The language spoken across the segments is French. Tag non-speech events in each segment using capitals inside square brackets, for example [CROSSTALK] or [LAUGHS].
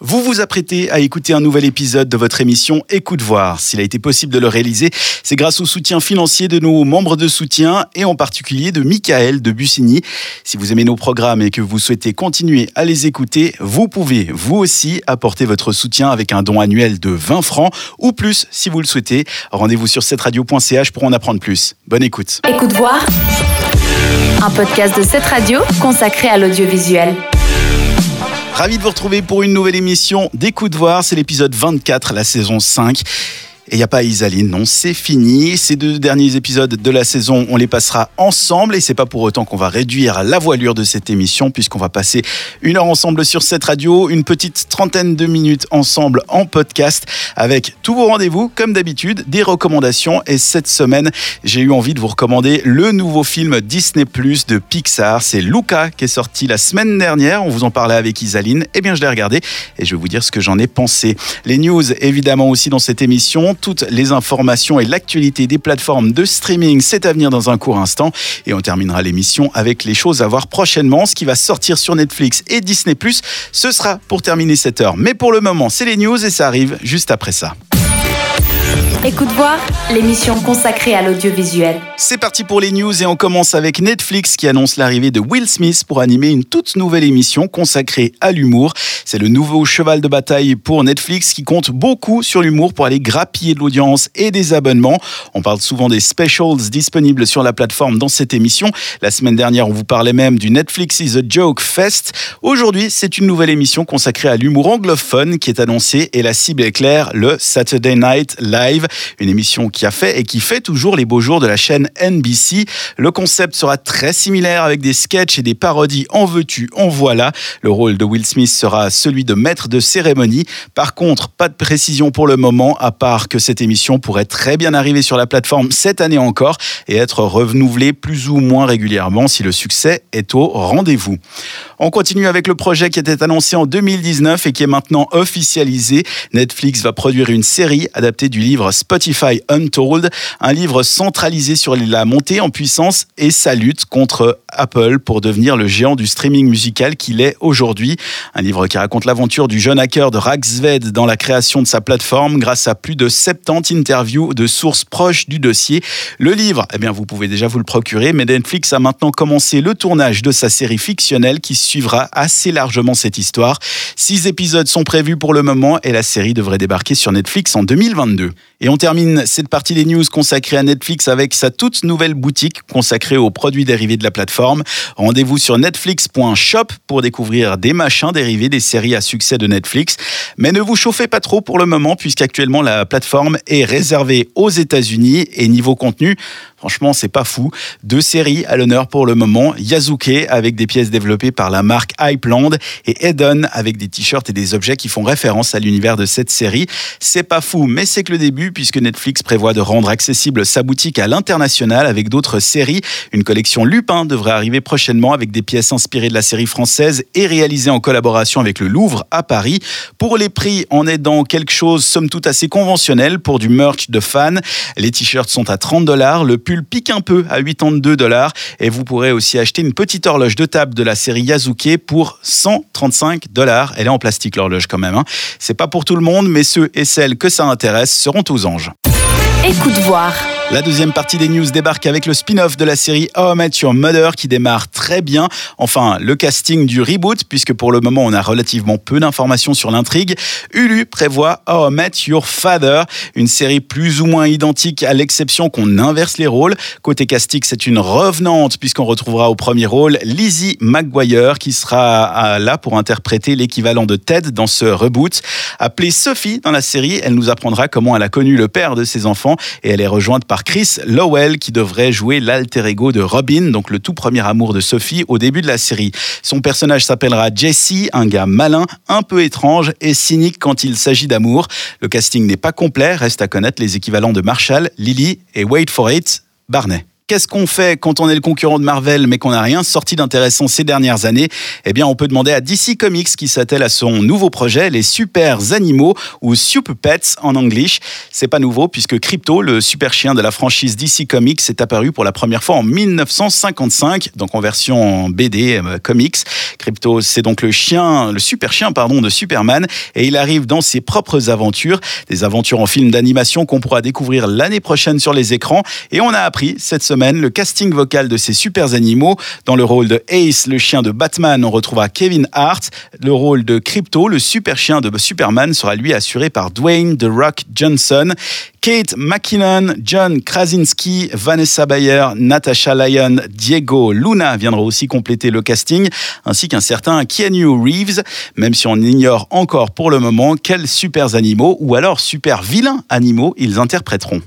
Vous vous apprêtez à écouter un nouvel épisode de votre émission Écoute voir. S'il a été possible de le réaliser, c'est grâce au soutien financier de nos membres de soutien et en particulier de Michael de Bussigny. Si vous aimez nos programmes et que vous souhaitez continuer à les écouter, vous pouvez vous aussi apporter votre soutien avec un don annuel de 20 francs ou plus si vous le souhaitez. Rendez-vous sur cette radio.ch pour en apprendre plus. Bonne écoute. Écoute voir. Un podcast de cette radio consacré à l'audiovisuel. Ravi de vous retrouver pour une nouvelle émission d'Écoute voir. C'est l'épisode 24, la saison 5. Et il n'y a pas Isaline, non, c'est fini. Ces deux derniers épisodes de la saison, on les passera ensemble. Et c'est pas pour autant qu'on va réduire la voilure de cette émission, puisqu'on va passer une heure ensemble sur cette radio, une petite trentaine de minutes ensemble en podcast, avec tous vos rendez-vous, comme d'habitude, des recommandations. Et cette semaine, j'ai eu envie de vous recommander le nouveau film Disney Plus de Pixar. C'est Luca qui est sorti la semaine dernière. On vous en parlait avec Isaline. Eh bien, je l'ai regardé et je vais vous dire ce que j'en ai pensé. Les news, évidemment, aussi dans cette émission toutes les informations et l'actualité des plateformes de streaming. C'est à venir dans un court instant. Et on terminera l'émission avec les choses à voir prochainement. Ce qui va sortir sur Netflix et Disney ⁇ ce sera pour terminer cette heure. Mais pour le moment, c'est les news et ça arrive juste après ça. Écoute voir, l'émission consacrée à l'audiovisuel. C'est parti pour les news et on commence avec Netflix qui annonce l'arrivée de Will Smith pour animer une toute nouvelle émission consacrée à l'humour. C'est le nouveau cheval de bataille pour Netflix qui compte beaucoup sur l'humour pour aller grappiller de l'audience et des abonnements. On parle souvent des specials disponibles sur la plateforme dans cette émission. La semaine dernière, on vous parlait même du Netflix is a Joke Fest. Aujourd'hui, c'est une nouvelle émission consacrée à l'humour anglophone qui est annoncée et la cible est claire, le Saturday Night Live une émission qui a fait et qui fait toujours les beaux jours de la chaîne NBC. Le concept sera très similaire avec des sketchs et des parodies en veux-tu, en voilà. Le rôle de Will Smith sera celui de maître de cérémonie. Par contre, pas de précision pour le moment, à part que cette émission pourrait très bien arriver sur la plateforme cette année encore et être renouvelée plus ou moins régulièrement si le succès est au rendez-vous. On continue avec le projet qui était annoncé en 2019 et qui est maintenant officialisé. Netflix va produire une série adaptée du livre Spotify Untold, un livre centralisé sur la montée en puissance et sa lutte contre Apple pour devenir le géant du streaming musical qu'il est aujourd'hui. Un livre qui raconte l'aventure du jeune hacker de Ragsved dans la création de sa plateforme grâce à plus de 70 interviews de sources proches du dossier. Le livre, eh bien, vous pouvez déjà vous le procurer, mais Netflix a maintenant commencé le tournage de sa série fictionnelle qui suivra assez largement cette histoire. Six épisodes sont prévus pour le moment et la série devrait débarquer sur Netflix en 2022. Et on termine cette partie des news consacrée à Netflix avec sa toute nouvelle boutique consacrée aux produits dérivés de la plateforme. Rendez-vous sur netflix.shop pour découvrir des machins dérivés des séries à succès de Netflix. Mais ne vous chauffez pas trop pour le moment puisqu'actuellement la plateforme est réservée aux États-Unis et niveau contenu, Franchement, c'est pas fou. Deux séries à l'honneur pour le moment. Yazuke avec des pièces développées par la marque Hypeland et Eden avec des t-shirts et des objets qui font référence à l'univers de cette série. C'est pas fou, mais c'est que le début puisque Netflix prévoit de rendre accessible sa boutique à l'international avec d'autres séries. Une collection Lupin devrait arriver prochainement avec des pièces inspirées de la série française et réalisées en collaboration avec le Louvre à Paris. Pour les prix, en aidant quelque chose somme toute assez conventionnel pour du merch de fans. Les t-shirts sont à 30 dollars, le pique un peu à 82 dollars et vous pourrez aussi acheter une petite horloge de table de la série Yazuke pour 135 dollars. Elle est en plastique l'horloge quand même. Hein. C'est pas pour tout le monde, mais ceux et celles que ça intéresse seront aux Écoute voir. La deuxième partie des news débarque avec le spin-off de la série How I Met Your Mother qui démarre très bien. Enfin, le casting du reboot, puisque pour le moment on a relativement peu d'informations sur l'intrigue. Hulu prévoit How I Met Your Father, une série plus ou moins identique à l'exception qu'on inverse les rôles. Côté casting, c'est une revenante puisqu'on retrouvera au premier rôle Lizzie McGuire qui sera là pour interpréter l'équivalent de Ted dans ce reboot. Appelée Sophie dans la série, elle nous apprendra comment elle a connu le père de ses enfants et elle est rejointe par Chris Lowell qui devrait jouer l'alter ego de Robin, donc le tout premier amour de Sophie au début de la série. Son personnage s'appellera Jesse, un gars malin, un peu étrange et cynique quand il s'agit d'amour. Le casting n'est pas complet, reste à connaître les équivalents de Marshall, Lily et Wait for It, Barney. Qu'est-ce qu'on fait quand on est le concurrent de Marvel mais qu'on n'a rien sorti d'intéressant ces dernières années? Eh bien, on peut demander à DC Comics qui s'attelle à son nouveau projet, les Super Animaux ou Super Pets en anglais. C'est pas nouveau puisque Crypto, le super chien de la franchise DC Comics, est apparu pour la première fois en 1955, donc en version BD euh, comics. Crypto, c'est donc le chien, le super chien pardon de Superman et il arrive dans ses propres aventures, des aventures en film d'animation qu'on pourra découvrir l'année prochaine sur les écrans et on a appris cette semaine le casting vocal de ces super animaux. Dans le rôle de Ace, le chien de Batman, on retrouvera Kevin Hart. Le rôle de Crypto, le super chien de Superman, sera lui assuré par Dwayne The Rock Johnson. Kate McKinnon, John Krasinski, Vanessa Bayer, Natasha Lyon, Diego Luna viendront aussi compléter le casting, ainsi qu'un certain Keanu Reeves, même si on ignore encore pour le moment quels super animaux ou alors super vilains animaux ils interpréteront.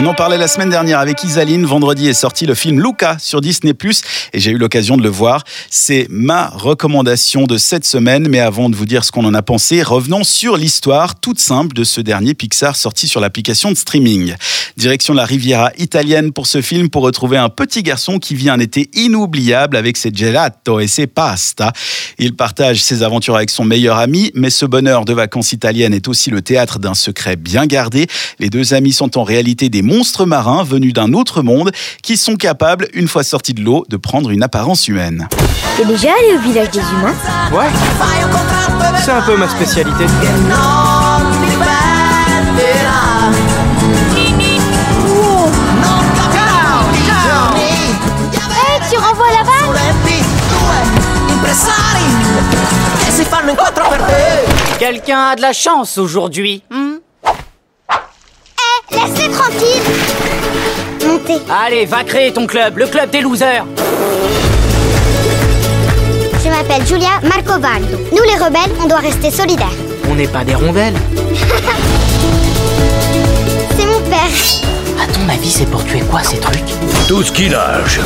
On en parlait la semaine dernière avec Isaline. Vendredi est sorti le film Luca sur Disney ⁇ et j'ai eu l'occasion de le voir. C'est ma recommandation de cette semaine. Mais avant de vous dire ce qu'on en a pensé, revenons sur l'histoire toute simple de ce dernier Pixar sorti sur l'application de streaming. Direction la Riviera italienne pour ce film pour retrouver un petit garçon qui vit un été inoubliable avec ses gelato et ses pasta. Il partage ses aventures avec son meilleur ami, mais ce bonheur de vacances italiennes est aussi le théâtre d'un secret bien gardé. Les deux amis sont en réalité des monstres marins venus d'un autre monde qui sont capables, une fois sortis de l'eau, de prendre une apparence humaine. T'es déjà allé au village des humains? Ouais, c'est un peu ma spécialité. Hey, tu renvoies la balle? Quelqu'un a de la chance aujourd'hui. hmm? Laisse-les tranquilles Montez. Allez, va créer ton club, le club des losers. Je m'appelle Julia Marcovaldo. Nous les rebelles, on doit rester solidaires. On n'est pas des rondelles. [LAUGHS] C'est mon père. À ton avis, c'est pour tuer quoi ces trucs? Tout ce qui nage.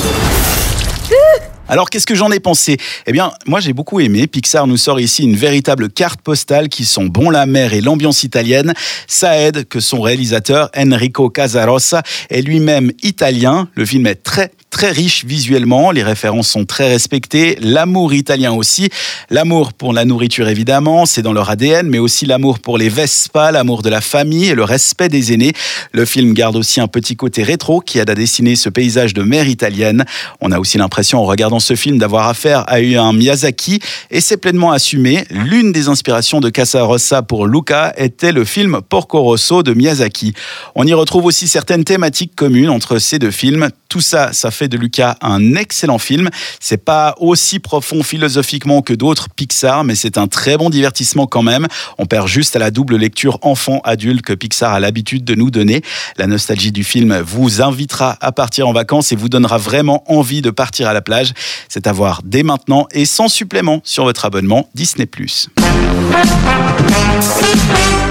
Alors qu'est-ce que j'en ai pensé? Eh bien, moi j'ai beaucoup aimé. Pixar nous sort ici une véritable carte postale qui sont bon la mer et l'ambiance italienne. Ça aide que son réalisateur Enrico Casarossa est lui-même italien. Le film est très très riche visuellement, les références sont très respectées, l'amour italien aussi, l'amour pour la nourriture évidemment, c'est dans leur ADN, mais aussi l'amour pour les Vespa, l'amour de la famille et le respect des aînés. Le film garde aussi un petit côté rétro qui aide à dessiner ce paysage de mer italienne. On a aussi l'impression en regardant ce film d'avoir affaire à un Miyazaki et c'est pleinement assumé. L'une des inspirations de Casarossa pour Luca était le film Porco Rosso de Miyazaki. On y retrouve aussi certaines thématiques communes entre ces deux films. Tout ça, ça fait de Luca un excellent film. C'est pas aussi profond philosophiquement que d'autres Pixar, mais c'est un très bon divertissement quand même. On perd juste à la double lecture enfant-adulte que Pixar a l'habitude de nous donner. La nostalgie du film vous invitera à partir en vacances et vous donnera vraiment envie de partir à la plage. C'est à voir dès maintenant et sans supplément sur votre abonnement Disney+.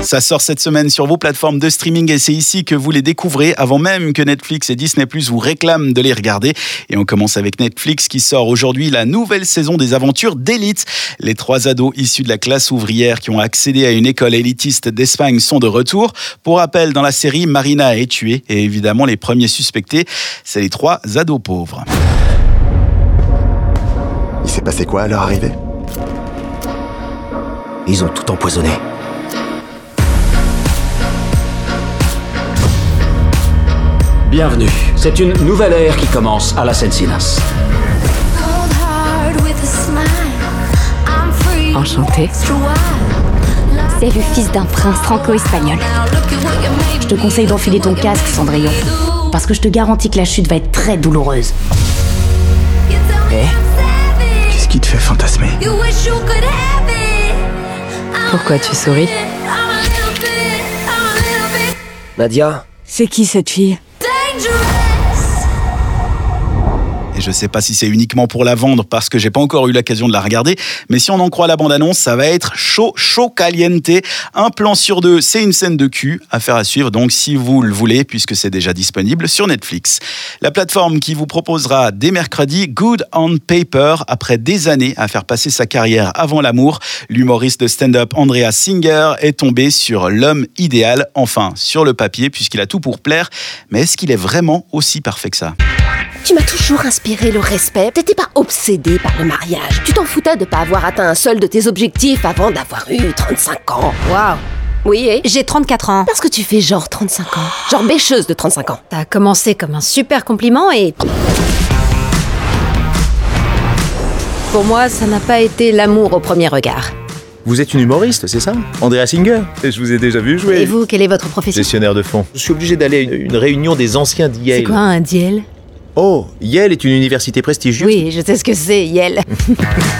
Ça sort cette semaine sur vos plateformes de streaming et c'est ici que vous les découvrez avant même que Netflix et Disney vous réclament de les regarder. Et on commence avec Netflix qui sort aujourd'hui la nouvelle saison des aventures d'élite. Les trois ados issus de la classe ouvrière qui ont accédé à une école élitiste d'Espagne sont de retour. Pour rappel, dans la série, Marina est tuée et évidemment les premiers suspectés, c'est les trois ados pauvres. Il s'est passé quoi à leur arrivée? Ils ont tout empoisonné. Bienvenue. C'est une nouvelle ère qui commence à la Sensinas. Enchanté. C'est le fils d'un prince franco-espagnol. Je te conseille d'enfiler ton casque, Cendrillon. Parce que je te garantis que la chute va être très douloureuse. Qu'est-ce qui te fait fantasmer Pourquoi tu souris Nadia, C'est qui cette fille? Dangerous! Je sais pas si c'est uniquement pour la vendre parce que j'ai pas encore eu l'occasion de la regarder, mais si on en croit la bande-annonce, ça va être chaud, chaud caliente. Un plan sur deux, c'est une scène de cul. Affaire à suivre donc si vous le voulez, puisque c'est déjà disponible sur Netflix. La plateforme qui vous proposera dès mercredi Good on Paper, après des années à faire passer sa carrière avant l'amour, l'humoriste de stand-up Andrea Singer est tombé sur l'homme idéal, enfin sur le papier, puisqu'il a tout pour plaire. Mais est-ce qu'il est vraiment aussi parfait que ça? Tu m'as toujours inspiré le respect. T'étais pas obsédé par le mariage. Tu t'en foutais de pas avoir atteint un seul de tes objectifs avant d'avoir eu 35 ans. Waouh Oui, et? J'ai 34 ans. Parce que tu fais genre 35 ans. Genre bêcheuse de 35 ans. A commencé comme un super compliment et... Pour moi, ça n'a pas été l'amour au premier regard. Vous êtes une humoriste, c'est ça? Andrea Singer Et je vous ai déjà vu jouer. Et vous, quelle est votre profession? Gestionnaire de fonds. Je suis obligé d'aller à une, une réunion des anciens. C'est quoi un diel? Oh, Yale est une université prestigieuse. Oui, je sais ce que c'est, Yel.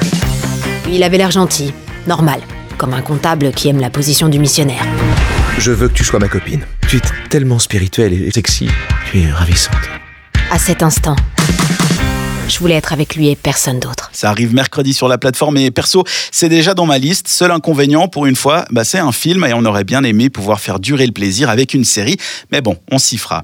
[LAUGHS] Il avait l'air gentil, normal, comme un comptable qui aime la position du missionnaire. Je veux que tu sois ma copine. Tu es tellement spirituelle et sexy. Tu es ravissante. À cet instant, je voulais être avec lui et personne d'autre. Ça arrive mercredi sur la plateforme et perso, c'est déjà dans ma liste. Seul inconvénient pour une fois, bah, c'est un film et on aurait bien aimé pouvoir faire durer le plaisir avec une série. Mais bon, on s'y fera.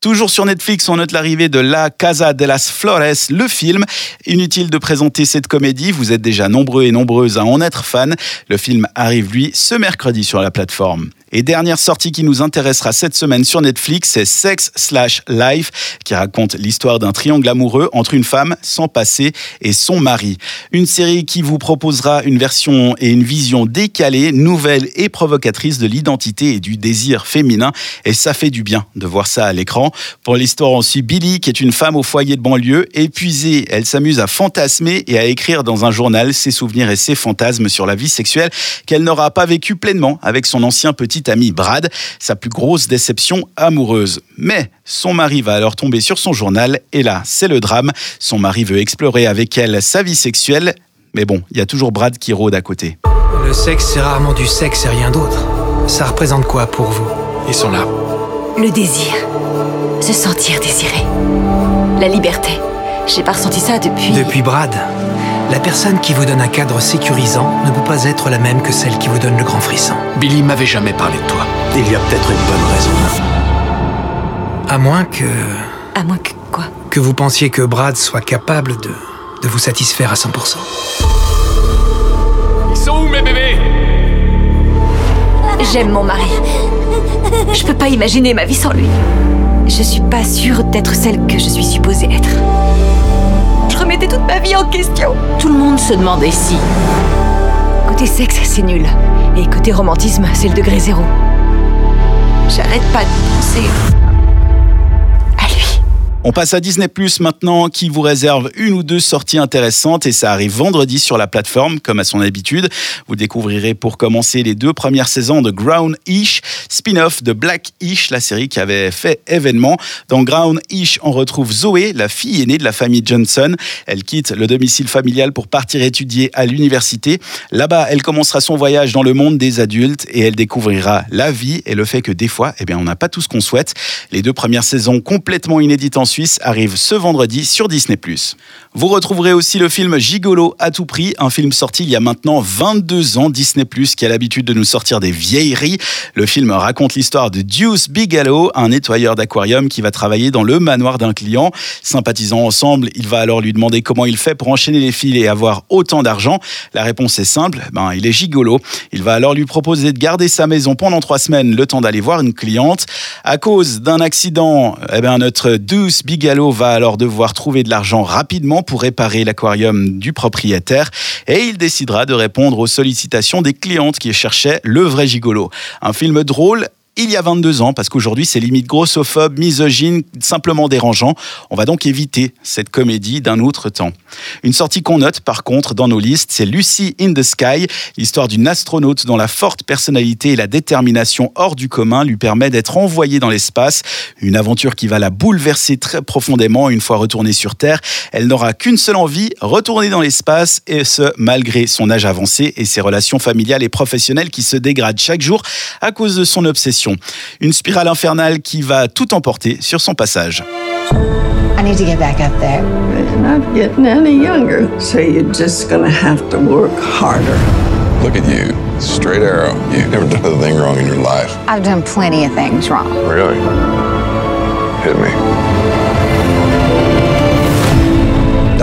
Toujours sur Netflix, on note l'arrivée de La Casa de las Flores, le film. Inutile de présenter cette comédie, vous êtes déjà nombreux et nombreuses à en être fans. Le film arrive lui ce mercredi sur la plateforme. Et dernière sortie qui nous intéressera cette semaine sur Netflix, c'est Sex Slash Life, qui raconte l'histoire d'un triangle amoureux entre une femme, son passé et son mari. Une série qui vous proposera une version et une vision décalée, nouvelle et provocatrice de l'identité et du désir féminin. Et ça fait du bien de voir ça à l'écran. Pour l'histoire, on suit Billy, qui est une femme au foyer de banlieue. Épuisée, elle s'amuse à fantasmer et à écrire dans un journal ses souvenirs et ses fantasmes sur la vie sexuelle qu'elle n'aura pas vécu pleinement avec son ancien petit ami Brad, sa plus grosse déception amoureuse. Mais son mari va alors tomber sur son journal et là, c'est le drame. Son mari veut explorer avec elle sa vie sexuelle, mais bon, il y a toujours Brad qui rôde à côté. Le sexe, c'est rarement du sexe et rien d'autre. Ça représente quoi pour vous? Ils sont là. Le désir. Se sentir désiré. La liberté. J'ai pas ressenti ça depuis. Depuis Brad, la personne qui vous donne un cadre sécurisant ne peut pas être la même que celle qui vous donne le grand frisson. Billy m'avait jamais parlé de toi. Il y a peut-être une bonne raison. À moins que. À moins que quoi? que vous pensiez que Brad soit capable de. de vous satisfaire à 100%. Ils sont où mes bébés? J'aime mon mari. Je peux pas imaginer ma vie sans lui. Je suis pas sûre d'être celle que je suis supposée être. Remettais toute ma vie en question. Tout le monde se demandait si. Côté sexe, c'est nul. Et côté romantisme, c'est le degré zéro. J'arrête pas de penser. On passe à Disney Plus maintenant, qui vous réserve une ou deux sorties intéressantes et ça arrive vendredi sur la plateforme, comme à son habitude. Vous découvrirez pour commencer les deux premières saisons de Ground-ish, spin-off de Black-ish, la série qui avait fait événement. Dans Ground-ish, on retrouve Zoé, la fille aînée de la famille Johnson. Elle quitte le domicile familial pour partir étudier à l'université. Là-bas, elle commencera son voyage dans le monde des adultes et elle découvrira la vie et le fait que des fois, eh bien, on n'a pas tout ce qu'on souhaite. Les deux premières saisons complètement inédites en Suisse arrivent ce vendredi sur Disney+. Vous retrouverez aussi le film Gigolo à tout prix, un film sorti il y a maintenant 22 ans, Disney+, qui a l'habitude de nous sortir des vieilleries. Le film raconte l'histoire de Deuce Bigelow, un nettoyeur d'aquarium qui va travailler dans le manoir d'un client. Sympathisant ensemble, il va alors lui demander comment il fait pour enchaîner les fils et avoir autant d'argent. La réponse est simple, ben, il est gigolo. Il va alors lui proposer de garder sa maison pendant trois semaines, le temps d'aller voir une cliente. À cause d'un accident, eh ben, notre Deuce Bigelow va alors devoir trouver de l'argent rapidement pour réparer l'aquarium du propriétaire et il décidera de répondre aux sollicitations des clientes qui cherchaient le vrai gigolo. Un film drôle il y a 22 ans, parce qu'aujourd'hui c'est limite grossophobe, misogyne, simplement dérangeant. On va donc éviter cette comédie d'un autre temps. Une sortie qu'on note par contre dans nos listes, c'est Lucy in the Sky, l'histoire d'une astronaute dont la forte personnalité et la détermination hors du commun lui permet d'être envoyée dans l'espace. Une aventure qui va la bouleverser très profondément une fois retournée sur Terre. Elle n'aura qu'une seule envie, retourner dans l'espace, et ce, malgré son âge avancé et ses relations familiales et professionnelles qui se dégradent chaque jour à cause de son obsession. Une spirale infernale qui va tout emporter sur son passage. I need to get back up there. You're not getting any younger, so you're just gonna have to work harder. Look at you, straight arrow. You've never done a thing wrong in your life. I've done plenty of things wrong. Really? Hit me.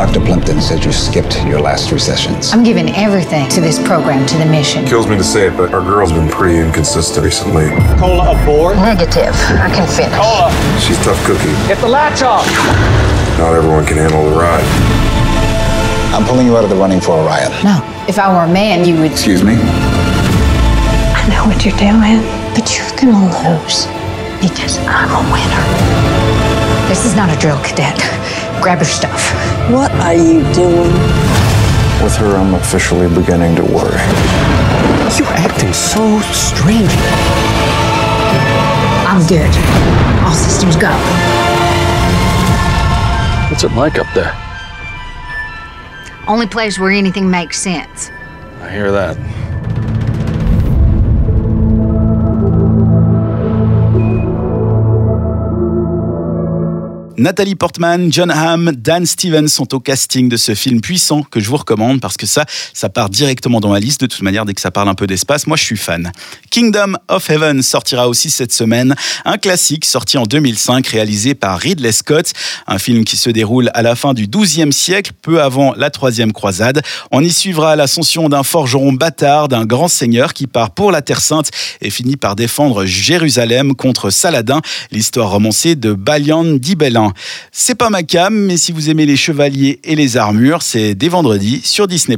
Dr. Plimpton said you skipped your last three sessions. I'm giving everything to this program, to the mission. Kills me to say it, but our girl's been pretty inconsistent recently. Cola aboard? Negative. I can finish. Cola! She's tough cookie. Get the latch off! Not everyone can handle the ride. I'm pulling you out of the running for Orion. No. If I were a man, you would. Excuse me? I know what you're doing, but you're gonna lose because I'm a winner. This is not a drill, cadet. Grab your stuff. What are you doing? With her, I'm officially beginning to worry. You're acting so strange. I'm good. All systems go. What's it like up there? Only place where anything makes sense. I hear that. Nathalie Portman, John Hamm, Dan Stevens sont au casting de ce film puissant que je vous recommande parce que ça, ça part directement dans ma liste. De toute manière, dès que ça parle un peu d'espace, moi je suis fan. Kingdom of Heaven sortira aussi cette semaine. Un classique sorti en 2005 réalisé par Ridley Scott. Un film qui se déroule à la fin du XIIe siècle, peu avant la troisième croisade. On y suivra l'ascension d'un forgeron bâtard, d'un grand seigneur qui part pour la Terre Sainte et finit par défendre Jérusalem contre Saladin, l'histoire romancée de Balian d'Ibelin. C'est pas ma cam, mais si vous aimez les chevaliers et les armures, c'est dès vendredi sur Disney+.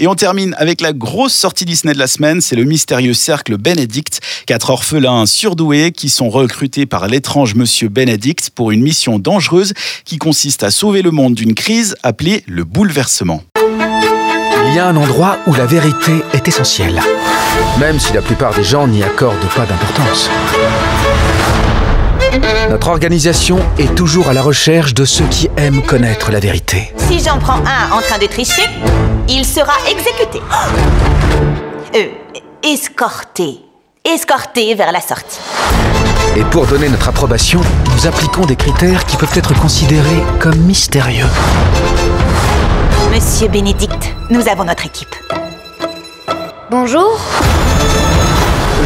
Et on termine avec la grosse sortie Disney de la semaine, c'est le mystérieux cercle Bénédicte. Quatre orphelins surdoués qui sont recrutés par l'étrange monsieur Bénédicte pour une mission dangereuse qui consiste à sauver le monde d'une crise appelée le bouleversement. Il y a un endroit où la vérité est essentielle, même si la plupart des gens n'y accordent pas d'importance. Notre organisation est toujours à la recherche de ceux qui aiment connaître la vérité. Si j'en prends un en train de tricher, il sera exécuté. [GASPS] Euh, escorté. Escorté vers la sortie. Et pour donner notre approbation, nous appliquons des critères qui peuvent être considérés comme mystérieux. Monsieur Bénédicte, nous avons notre équipe. Bonjour.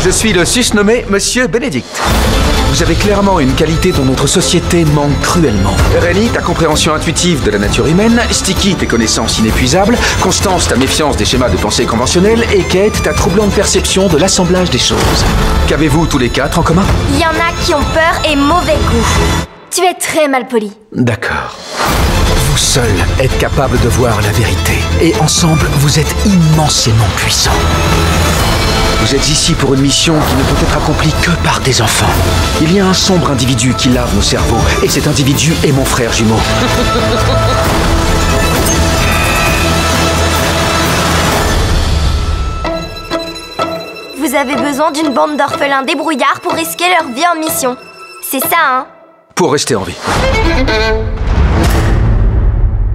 Je suis le susnommé Monsieur Bénédicte. Vous avez clairement une qualité dont notre société manque cruellement. Rennie, ta compréhension intuitive de la nature humaine, Sticky, tes connaissances inépuisables, Constance, ta méfiance des schémas de pensée conventionnels, et Kate, ta troublante perception de l'assemblage des choses. Qu'avez-vous tous les quatre en commun? Il y en a qui ont peur et mauvais goût. Tu es très mal poli. D'accord. Vous seul êtes capable de voir la vérité. Et ensemble, vous êtes immensément puissants. Vous êtes ici pour une mission qui ne peut être accomplie que par des enfants. Il y a un sombre individu qui lave nos cerveaux, et cet individu est mon frère jumeau. Vous avez besoin d'une bande d'orphelins débrouillards pour risquer leur vie en mission. C'est ça, hein? Pour rester en vie.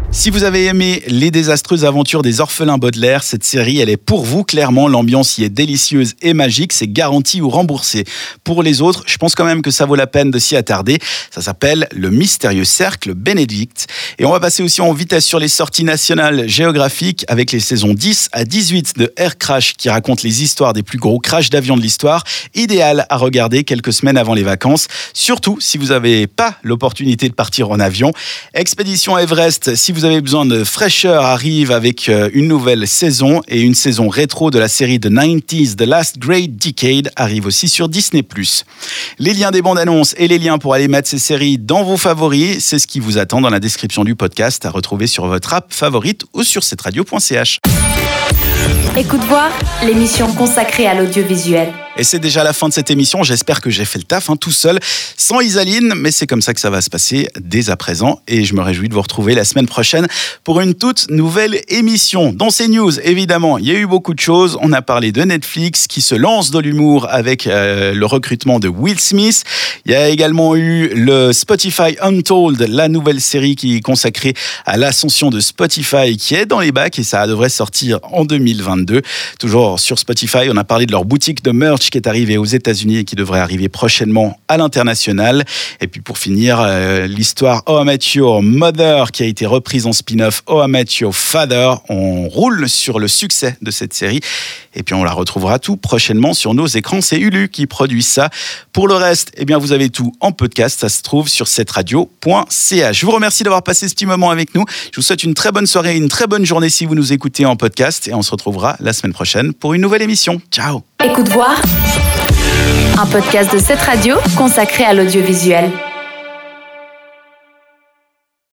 Si vous avez aimé Les désastreuses aventures des orphelins Baudelaire, cette série, elle est pour vous, clairement. L'ambiance y est délicieuse et magique, c'est garanti ou remboursé. Pour les autres, je pense quand même que ça vaut la peine de s'y attarder. Ça s'appelle Le mystérieux cercle Bénédicte. Et on va passer aussi en vitesse sur les sorties nationales géographiques avec les saisons 10 à 18 de Air Crash qui racontent les histoires des plus gros crashs d'avions de l'histoire. Idéal à regarder quelques semaines avant les vacances, surtout si vous n'avez pas l'opportunité de partir en avion. Expédition Everest, si vous avez besoin de fraîcheur, arrive avec euh, une nouvelle saison et une saison rétro de la série The 90s, The Last Great Decade, arrive aussi sur Disney+. Les liens des bandes annonces et les liens pour aller mettre ces séries dans vos favoris, c'est ce qui vous attend dans la description du podcast à retrouver sur votre app favorite ou sur cetteradio.ch. Écoute voir, l'émission consacrée à l'audiovisuel. Et c'est déjà la fin de cette émission. J'espère que j'ai fait le taf hein, tout seul, sans Isaline, mais c'est comme ça que ça va se passer dès à présent. Et je me réjouis de vous retrouver la semaine prochaine pour une toute nouvelle émission. Dans ces news, évidemment, il y a eu beaucoup de choses. On a parlé de Netflix qui se lance dans l'humour avec euh, le recrutement de Will Smith. Il y a également eu le Spotify Untold, la nouvelle série qui est consacrée à l'ascension de Spotify qui est dans les bacs et ça devrait sortir en 2022. Toujours sur Spotify, on a parlé de leur boutique de merch Qui est arrivé aux États-Unis et qui devrait arriver prochainement à l'international. Et puis pour finir, euh, l'histoire Oh Your Mother qui a été reprise en spin-off Oh Your Father. On roule sur le succès de cette série. Et puis on la retrouvera tout prochainement sur nos écrans. C'est Ulu qui produit ça. Pour le reste, eh bien vous avez tout en podcast. Ça se trouve sur cette radio.ch. Je vous remercie d'avoir passé ce petit moment avec nous. Je vous souhaite une très bonne soirée une très bonne journée si vous nous écoutez en podcast. Et on se retrouvera la semaine prochaine pour une nouvelle émission. Ciao Écoute voir un podcast de cette radio consacré à l'audiovisuel.